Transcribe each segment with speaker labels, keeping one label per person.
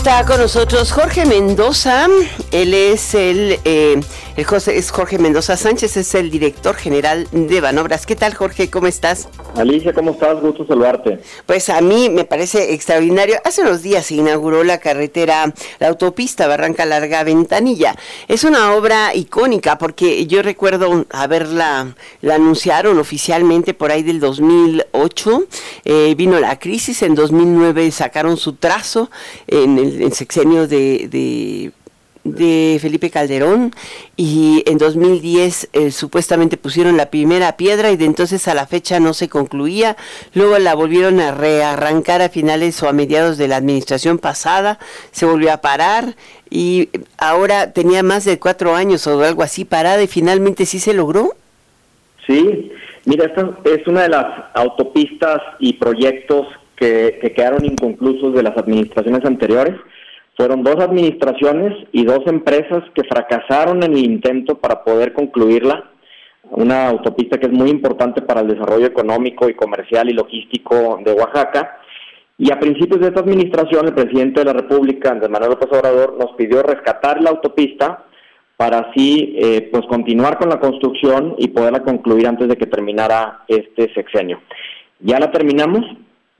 Speaker 1: Está con nosotros Jorge Mendoza. Él es el, eh, José, es Jorge Mendoza Sánchez, es el director general de Banobras. ¿Qué tal, Jorge? ¿Cómo estás?
Speaker 2: Alicia, ¿cómo estás? Gusto saludarte.
Speaker 1: Pues a mí me parece extraordinario. Hace unos días se inauguró la carretera, la autopista Barranca Larga Ventanilla. Es una obra icónica porque yo recuerdo haberla, la anunciaron oficialmente por ahí del 2008. Eh, vino la crisis, en 2009 sacaron su trazo en el sexenio de, de de Felipe Calderón y en 2010 eh, supuestamente pusieron la primera piedra y de entonces a la fecha no se concluía, luego la volvieron a rearrancar a finales o a mediados de la administración pasada, se volvió a parar y ahora tenía más de cuatro años o algo así parada y finalmente sí se logró.
Speaker 2: Sí, mira, esta es una de las autopistas y proyectos que, que quedaron inconclusos de las administraciones anteriores fueron dos administraciones y dos empresas que fracasaron en el intento para poder concluirla, una autopista que es muy importante para el desarrollo económico y comercial y logístico de Oaxaca. Y a principios de esta administración, el presidente de la República, Andrés Manuel López Obrador, nos pidió rescatar la autopista para así eh, pues continuar con la construcción y poderla concluir antes de que terminara este sexenio. Ya la terminamos,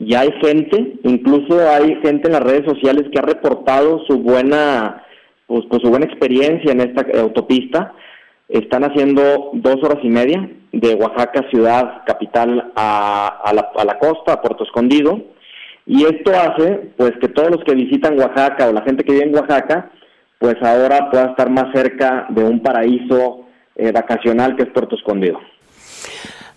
Speaker 2: ya hay gente, incluso hay gente en las redes sociales que ha reportado su buena, pues, pues, su buena experiencia en esta autopista. Están haciendo dos horas y media de Oaxaca ciudad capital a, a, la, a la costa, a Puerto Escondido, y esto hace pues que todos los que visitan Oaxaca o la gente que vive en Oaxaca, pues ahora pueda estar más cerca de un paraíso eh, vacacional que es Puerto Escondido.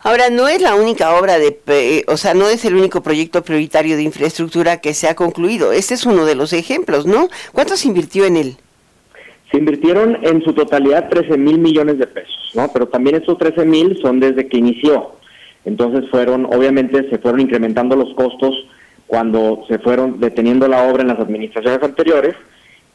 Speaker 1: Ahora, no es la única obra de, eh, o sea, no es el único proyecto prioritario de infraestructura que se ha concluido. Este es uno de los ejemplos, ¿no? ¿Cuánto se invirtió en él?
Speaker 2: Se invirtieron en su totalidad 13 mil millones de pesos, ¿no? Pero también estos 13 mil son desde que inició. Entonces fueron, obviamente, se fueron incrementando los costos cuando se fueron deteniendo la obra en las administraciones anteriores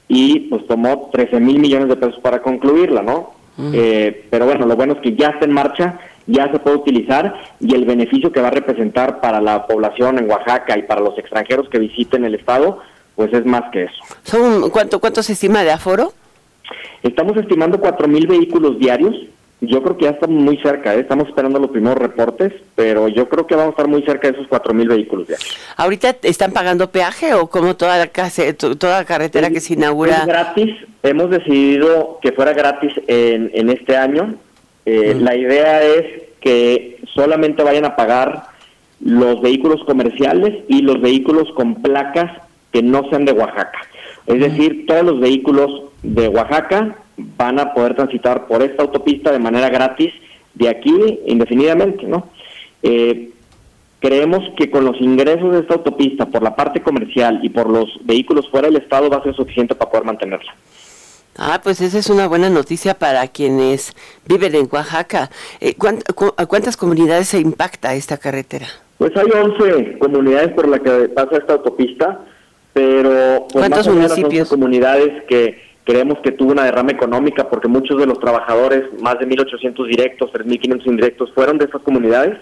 Speaker 2: y pues tomó 13 mil millones de pesos para concluirla, ¿no? Eh, pero bueno, lo bueno es que ya está en marcha ya se puede utilizar y el beneficio que va a representar para la población en Oaxaca y para los extranjeros que visiten el estado, pues es más que eso.
Speaker 1: ¿Son, cuánto, ¿Cuánto se estima de aforo?
Speaker 2: Estamos estimando mil vehículos diarios. Yo creo que ya estamos muy cerca, ¿eh? estamos esperando los primeros reportes, pero yo creo que vamos a estar muy cerca de esos mil vehículos diarios.
Speaker 1: ¿Ahorita están pagando peaje o como toda la, toda carretera que se inaugura?
Speaker 2: Es gratis, hemos decidido que fuera gratis en, en este año, eh, la idea es que solamente vayan a pagar los vehículos comerciales y los vehículos con placas que no sean de Oaxaca. Es decir, todos los vehículos de Oaxaca van a poder transitar por esta autopista de manera gratis de aquí indefinidamente, ¿no? Eh, creemos que con los ingresos de esta autopista por la parte comercial y por los vehículos fuera del estado va a ser suficiente para poder mantenerla.
Speaker 1: Ah, pues esa es una buena noticia para quienes viven en Oaxaca. Eh, ¿A cuántas comunidades se impacta esta carretera?
Speaker 2: Pues hay 11 comunidades por las que pasa esta autopista, pero
Speaker 1: pues ¿cuántos municipios?
Speaker 2: Comunidades que creemos que tuvo una derrama económica porque muchos de los trabajadores, más de 1.800 directos, 3.500 indirectos, fueron de esas comunidades.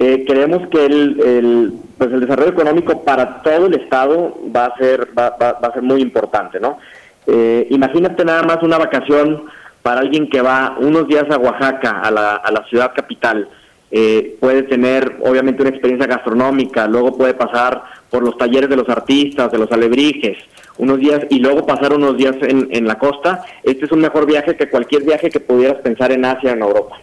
Speaker 2: Eh, creemos que el, pues el desarrollo económico para todo el estado va a ser va, va a ser muy importante, ¿no? Eh, imagínate nada más una vacación para alguien que va unos días a Oaxaca, a la, a la ciudad capital. Eh, puede tener obviamente una experiencia gastronómica, luego puede pasar por los talleres de los artistas, de los alebrijes, unos días y luego pasar unos días en, en la costa. Este es un mejor viaje que cualquier viaje que pudieras pensar en Asia o en Europa.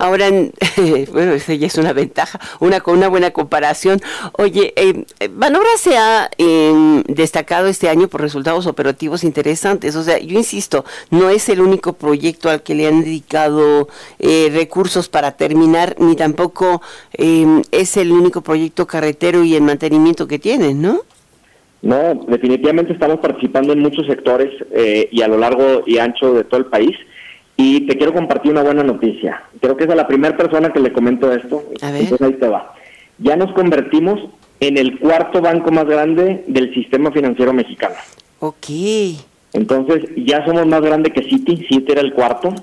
Speaker 1: Ahora, bueno, esa ya es una ventaja, una con una buena comparación. Oye, eh, Banobra se ha em, destacado este año por resultados operativos interesantes. O sea, yo insisto, no es el único proyecto al que le han dedicado eh, recursos para terminar, ni tampoco em, es el único proyecto carretero y en mantenimiento que tienen, ¿no?
Speaker 2: No, definitivamente estamos participando en muchos sectores eh, y a lo largo y ancho de todo el país. Y te quiero compartir una buena noticia. Creo que es a la primera persona que le comento esto. Entonces ahí te va. Ya nos convertimos en el cuarto banco más grande del sistema financiero mexicano.
Speaker 1: Ok.
Speaker 2: Entonces ya somos más grande que Citi. Citi era el cuarto.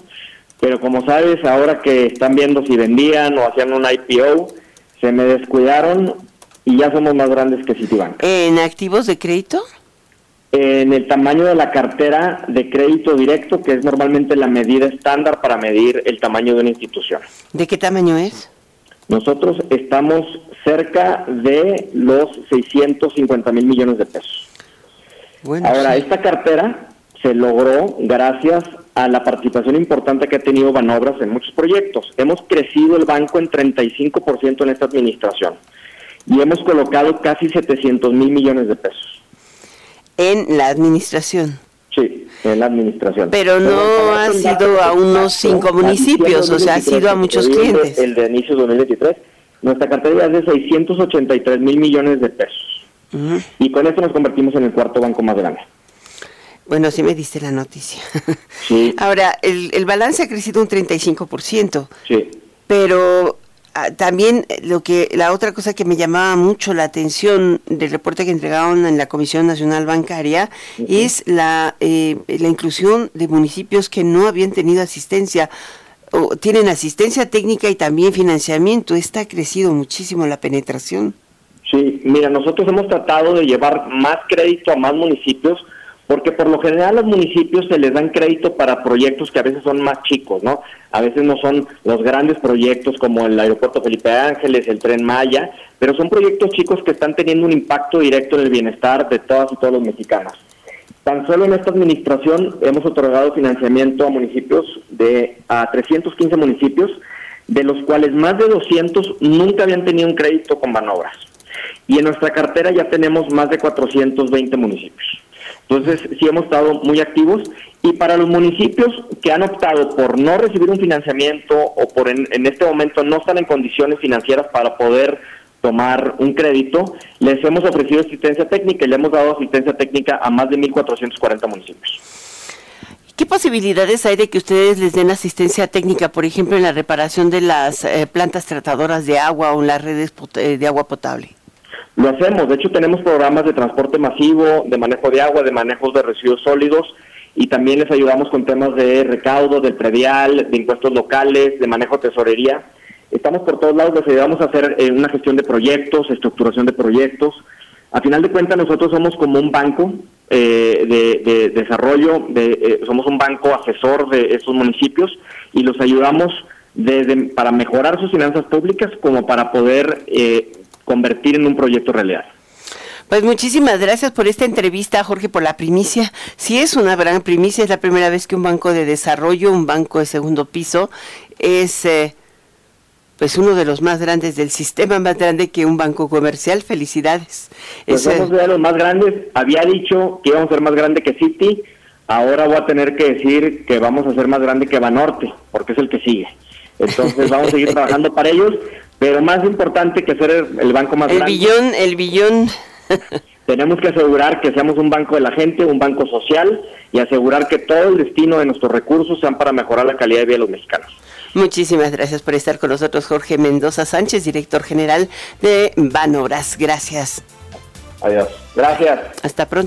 Speaker 2: Pero como sabes, ahora que están viendo si vendían o hacían un IPO, se me descuidaron y ya somos más grandes que Citibank.
Speaker 1: ¿En activos de crédito?
Speaker 2: En el tamaño de la cartera de crédito directo, que es normalmente la medida estándar para medir el tamaño de una institución.
Speaker 1: ¿De qué tamaño es?
Speaker 2: Nosotros estamos cerca de los 650 mil millones de pesos. Ahora, esta cartera se logró gracias a la participación importante que ha tenido Banobras en muchos proyectos. Hemos crecido el banco en 35% en esta administración y hemos colocado casi 700 mil millones de pesos.
Speaker 1: En la administración.
Speaker 2: Sí, en la administración.
Speaker 1: Pero no ha sido a unos cinco municipios, o sea, ha sido a muchos clientes.
Speaker 2: El de inicio de 2023, nuestra cartera es de 683 mil millones de pesos. Y con esto nos convertimos en el cuarto banco más grande.
Speaker 1: Bueno, sí me diste la noticia. Sí. Ahora, el, el balance ha crecido un 35%. Sí. Pero también lo que la otra cosa que me llamaba mucho la atención del reporte que entregaron en la Comisión Nacional Bancaria es la, eh, la inclusión de municipios que no habían tenido asistencia o tienen asistencia técnica y también financiamiento. Esta ha crecido muchísimo la penetración.
Speaker 2: Sí, mira, nosotros hemos tratado de llevar más crédito a más municipios porque por lo general los municipios se les dan crédito para proyectos que a veces son más chicos, ¿no? A veces no son los grandes proyectos como el aeropuerto Felipe Ángeles, el tren Maya, pero son proyectos chicos que están teniendo un impacto directo en el bienestar de todas y todos los mexicanos. Tan solo en esta administración hemos otorgado financiamiento a municipios de a 315 municipios, de los cuales más de 200 nunca habían tenido un crédito con Banobras. Y en nuestra cartera ya tenemos más de 420 municipios. Entonces, sí hemos estado muy activos y para los municipios que han optado por no recibir un financiamiento o por en, este momento no están en condiciones financieras para poder tomar un crédito, les hemos ofrecido asistencia técnica y le hemos dado asistencia técnica a más de 1.440 municipios.
Speaker 1: ¿Qué posibilidades hay de que ustedes les den asistencia técnica, por ejemplo, en la reparación de las eh, plantas tratadoras de agua o en las redes eh, de agua potable?
Speaker 2: Lo hacemos, de hecho tenemos programas de transporte masivo, de manejo de agua, de manejos de residuos sólidos y también les ayudamos con temas de recaudo, del predial, de impuestos locales, de manejo de tesorería. Estamos por todos lados, les ayudamos a hacer eh, una gestión de proyectos, estructuración de proyectos. A final de cuentas nosotros somos como un banco eh, de, desarrollo, de, eh, somos un banco asesor de estos municipios y los ayudamos desde para mejorar sus finanzas públicas como para poder eh, convertir en un proyecto realidad.
Speaker 1: Pues muchísimas gracias por esta entrevista, Jorge, por la primicia. Sí es una gran primicia, es la primera vez que un banco de desarrollo, un banco de segundo piso, es eh, pues uno de los más grandes del sistema, más grande que un banco comercial. Felicidades.
Speaker 2: Pues somos de los más grandes. Había dicho que íbamos a ser más grande que Citi. Ahora voy a tener que decir que vamos a ser más grande que Banorte, porque es el que sigue. Entonces vamos a seguir trabajando para ellos. Pero más importante que ser el, banco más
Speaker 1: el Billón, el billón.
Speaker 2: tenemos que asegurar que seamos un banco de la gente, un banco social y asegurar que todo el destino de nuestros recursos sean para mejorar la calidad de vida de los mexicanos.
Speaker 1: Muchísimas gracias por estar con nosotros, Jorge Mendoza Sánchez, director general de Banobras. Gracias.
Speaker 2: Adiós. Gracias.
Speaker 1: Hasta pronto.